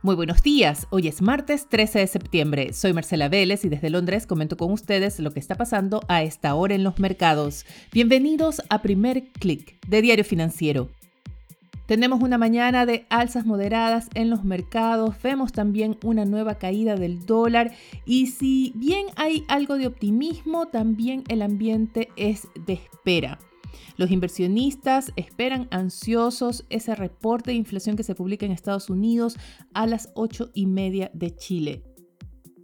Muy buenos días, hoy es martes 13 de septiembre. Soy Marcela Vélez y desde Londres comento con ustedes lo que está pasando a esta hora en los mercados. Bienvenidos a Primer Click de Diario Financiero. Tenemos una mañana de alzas moderadas en los mercados, vemos también una nueva caída del dólar y si bien hay algo de optimismo, también el ambiente es de espera. Los inversionistas esperan ansiosos ese reporte de inflación que se publica en Estados Unidos a las 8 y media de Chile.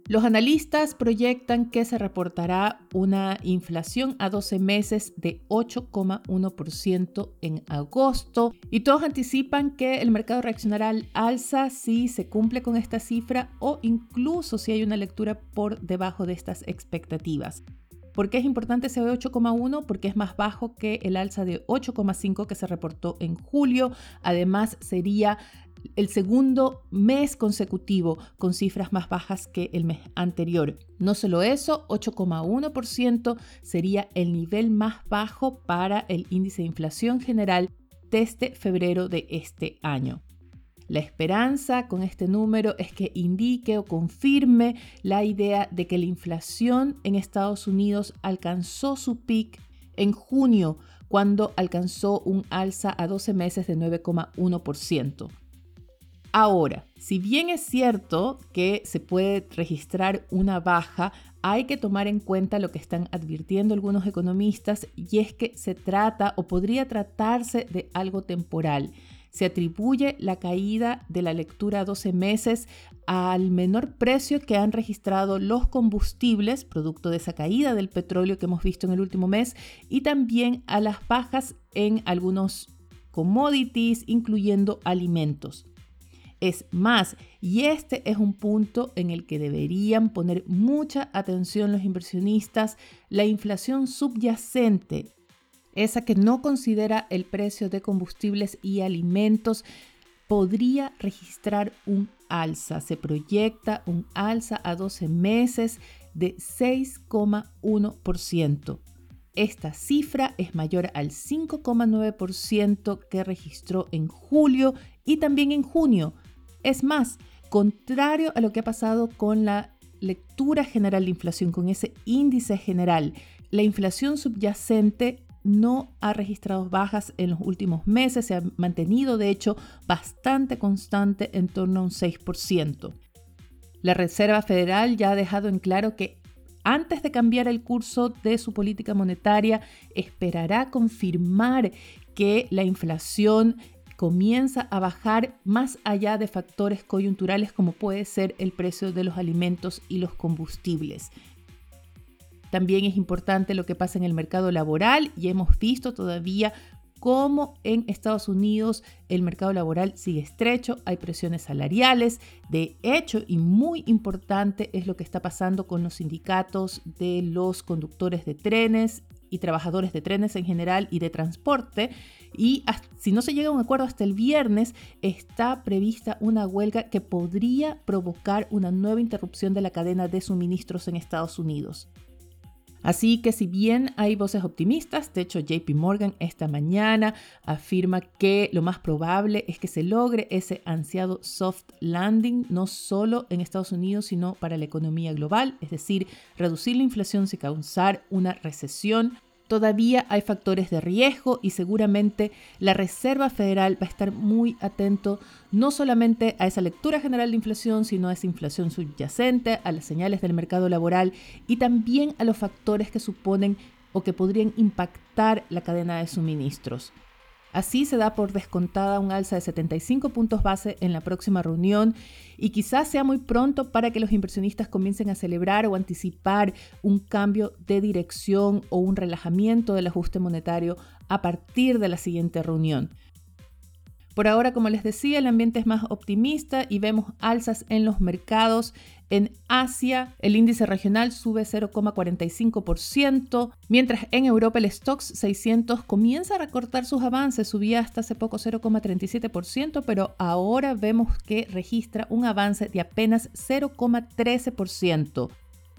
Los analistas proyectan que se reportará una inflación a 12 meses de 8,1% en agosto y todos anticipan que el mercado reaccionará al alza si se cumple con esta cifra o incluso si hay una lectura por debajo de estas expectativas. ¿Por qué es importante ese 8,1? Porque es más bajo que el alza de 8,5 que se reportó en julio. Además, sería el segundo mes consecutivo con cifras más bajas que el mes anterior. No solo eso, 8,1% sería el nivel más bajo para el índice de inflación general desde febrero de este año. La esperanza con este número es que indique o confirme la idea de que la inflación en Estados Unidos alcanzó su pic en junio, cuando alcanzó un alza a 12 meses de 9,1%. Ahora, si bien es cierto que se puede registrar una baja, hay que tomar en cuenta lo que están advirtiendo algunos economistas y es que se trata o podría tratarse de algo temporal se atribuye la caída de la lectura a 12 meses al menor precio que han registrado los combustibles, producto de esa caída del petróleo que hemos visto en el último mes, y también a las bajas en algunos commodities, incluyendo alimentos. Es más, y este es un punto en el que deberían poner mucha atención los inversionistas, la inflación subyacente esa que no considera el precio de combustibles y alimentos, podría registrar un alza. Se proyecta un alza a 12 meses de 6,1%. Esta cifra es mayor al 5,9% que registró en julio y también en junio. Es más, contrario a lo que ha pasado con la lectura general de inflación, con ese índice general, la inflación subyacente no ha registrado bajas en los últimos meses, se ha mantenido de hecho bastante constante en torno a un 6%. La Reserva Federal ya ha dejado en claro que antes de cambiar el curso de su política monetaria, esperará confirmar que la inflación comienza a bajar más allá de factores coyunturales como puede ser el precio de los alimentos y los combustibles. También es importante lo que pasa en el mercado laboral y hemos visto todavía cómo en Estados Unidos el mercado laboral sigue estrecho, hay presiones salariales. De hecho, y muy importante es lo que está pasando con los sindicatos de los conductores de trenes y trabajadores de trenes en general y de transporte. Y si no se llega a un acuerdo hasta el viernes, está prevista una huelga que podría provocar una nueva interrupción de la cadena de suministros en Estados Unidos. Así que si bien hay voces optimistas, de hecho JP Morgan esta mañana afirma que lo más probable es que se logre ese ansiado soft landing, no solo en Estados Unidos, sino para la economía global, es decir, reducir la inflación sin causar una recesión Todavía hay factores de riesgo y seguramente la Reserva Federal va a estar muy atento no solamente a esa lectura general de inflación, sino a esa inflación subyacente, a las señales del mercado laboral y también a los factores que suponen o que podrían impactar la cadena de suministros. Así se da por descontada un alza de 75 puntos base en la próxima reunión y quizás sea muy pronto para que los inversionistas comiencen a celebrar o anticipar un cambio de dirección o un relajamiento del ajuste monetario a partir de la siguiente reunión. Por ahora, como les decía, el ambiente es más optimista y vemos alzas en los mercados. En Asia, el índice regional sube 0,45%, mientras en Europa el Stoxx 600 comienza a recortar sus avances, subía hasta hace poco 0,37%, pero ahora vemos que registra un avance de apenas 0,13%.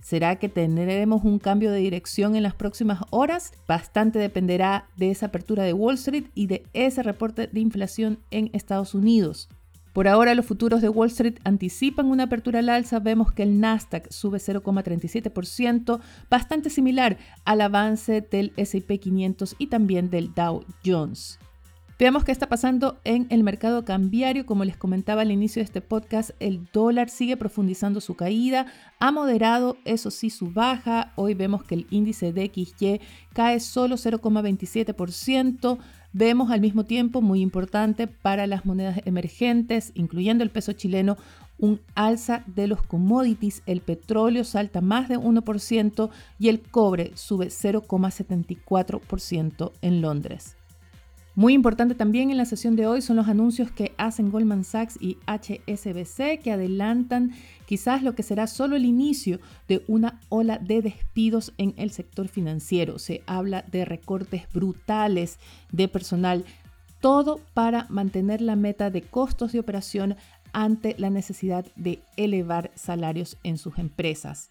¿Será que tendremos un cambio de dirección en las próximas horas? Bastante dependerá de esa apertura de Wall Street y de ese reporte de inflación en Estados Unidos. Por ahora los futuros de Wall Street anticipan una apertura al alza. Vemos que el Nasdaq sube 0,37%, bastante similar al avance del SP 500 y también del Dow Jones. Veamos qué está pasando en el mercado cambiario. Como les comentaba al inicio de este podcast, el dólar sigue profundizando su caída, ha moderado, eso sí, su baja. Hoy vemos que el índice de XY cae solo 0,27%. Vemos al mismo tiempo, muy importante para las monedas emergentes, incluyendo el peso chileno, un alza de los commodities. El petróleo salta más de 1% y el cobre sube 0,74% en Londres. Muy importante también en la sesión de hoy son los anuncios que hacen Goldman Sachs y HSBC que adelantan quizás lo que será solo el inicio de una ola de despidos en el sector financiero. Se habla de recortes brutales de personal, todo para mantener la meta de costos de operación ante la necesidad de elevar salarios en sus empresas.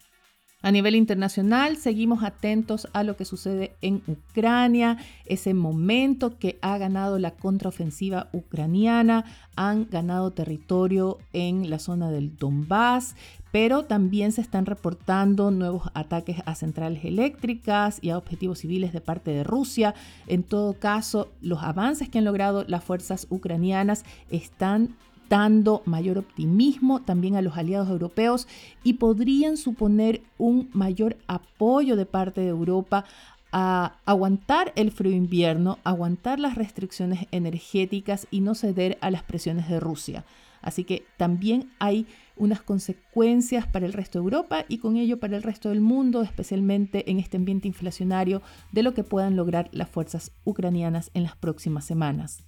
A nivel internacional, seguimos atentos a lo que sucede en Ucrania, ese momento que ha ganado la contraofensiva ucraniana, han ganado territorio en la zona del Donbass, pero también se están reportando nuevos ataques a centrales eléctricas y a objetivos civiles de parte de Rusia. En todo caso, los avances que han logrado las fuerzas ucranianas están dando mayor optimismo también a los aliados europeos y podrían suponer un mayor apoyo de parte de Europa a aguantar el frío invierno, aguantar las restricciones energéticas y no ceder a las presiones de Rusia. Así que también hay unas consecuencias para el resto de Europa y con ello para el resto del mundo, especialmente en este ambiente inflacionario de lo que puedan lograr las fuerzas ucranianas en las próximas semanas.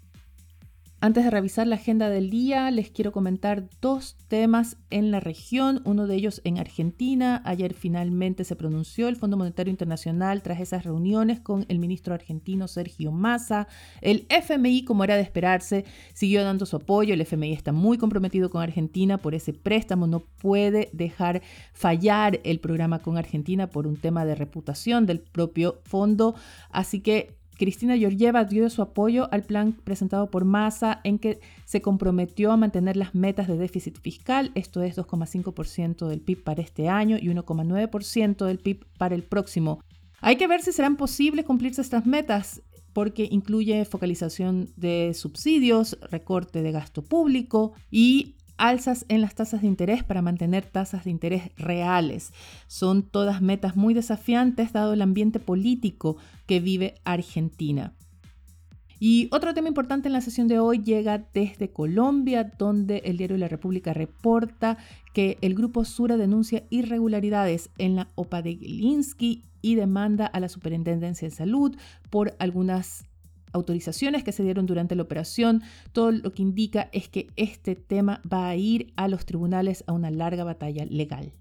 Antes de revisar la agenda del día, les quiero comentar dos temas en la región, uno de ellos en Argentina. Ayer finalmente se pronunció el Fondo Monetario Internacional tras esas reuniones con el ministro argentino Sergio Massa. El FMI, como era de esperarse, siguió dando su apoyo. El FMI está muy comprometido con Argentina por ese préstamo. No puede dejar fallar el programa con Argentina por un tema de reputación del propio fondo. Así que Cristina Georgieva dio su apoyo al plan presentado por Massa en que se comprometió a mantener las metas de déficit fiscal, esto es 2,5% del PIB para este año y 1,9% del PIB para el próximo. Hay que ver si serán posibles cumplirse estas metas porque incluye focalización de subsidios, recorte de gasto público y alzas en las tasas de interés para mantener tasas de interés reales. Son todas metas muy desafiantes dado el ambiente político que vive Argentina. Y otro tema importante en la sesión de hoy llega desde Colombia, donde el diario La República reporta que el grupo Sura denuncia irregularidades en la OPA de Gilinski y demanda a la Superintendencia de Salud por algunas autorizaciones que se dieron durante la operación, todo lo que indica es que este tema va a ir a los tribunales a una larga batalla legal.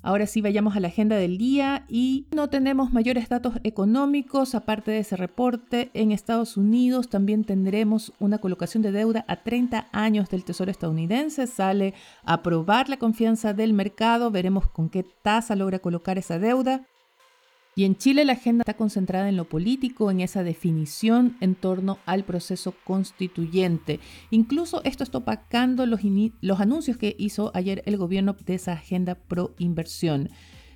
Ahora sí vayamos a la agenda del día y no tenemos mayores datos económicos aparte de ese reporte. En Estados Unidos también tendremos una colocación de deuda a 30 años del Tesoro estadounidense. Sale a probar la confianza del mercado. Veremos con qué tasa logra colocar esa deuda. Y en Chile la agenda está concentrada en lo político, en esa definición en torno al proceso constituyente. Incluso esto está opacando los, anuncios que hizo ayer el gobierno de esa agenda pro inversión.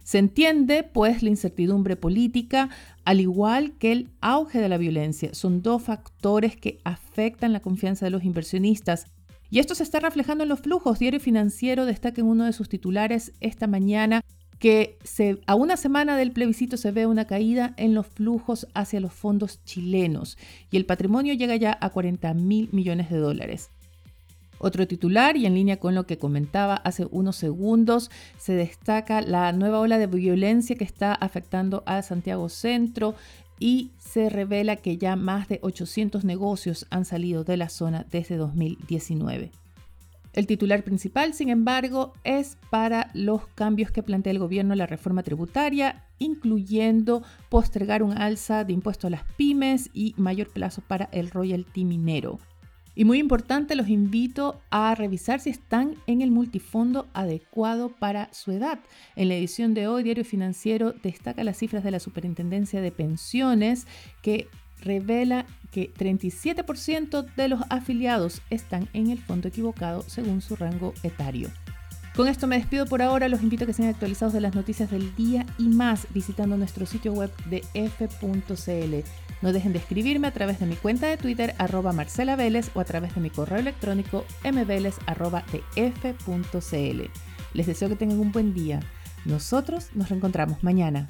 Se entiende, pues, la incertidumbre política, al igual que el auge de la violencia. Son dos factores que afectan la confianza de los inversionistas. Y esto se está reflejando en los flujos. Diario Financiero destaca en uno de sus titulares esta mañana que a una semana del plebiscito se ve una caída en los flujos hacia los fondos chilenos y el patrimonio llega ya a 40 mil millones de dólares. Otro titular, y en línea con lo que comentaba hace unos segundos, se destaca la nueva ola de violencia que está afectando a Santiago Centro y se revela que ya más de 800 negocios han salido de la zona desde 2019. El titular principal, sin embargo, es para los cambios que plantea el gobierno la reforma tributaria, incluyendo postergar un alza de impuesto a las pymes y mayor plazo para el royalty minero. Y muy importante, los invito a revisar si están en el multifondo adecuado para su edad. En la edición de hoy, Diario Financiero destaca las cifras de la Superintendencia de Pensiones que revela que 37% de los afiliados están en el fondo equivocado según su rango etario. Con esto me despido por ahora, los invito a que sean actualizados de las noticias del día y más visitando nuestro sitio web de f.cl. No dejen de escribirme a través de mi cuenta de Twitter arroba Marcela Vélez o a través de mi correo electrónico mveles Les deseo que tengan un buen día. Nosotros nos reencontramos mañana.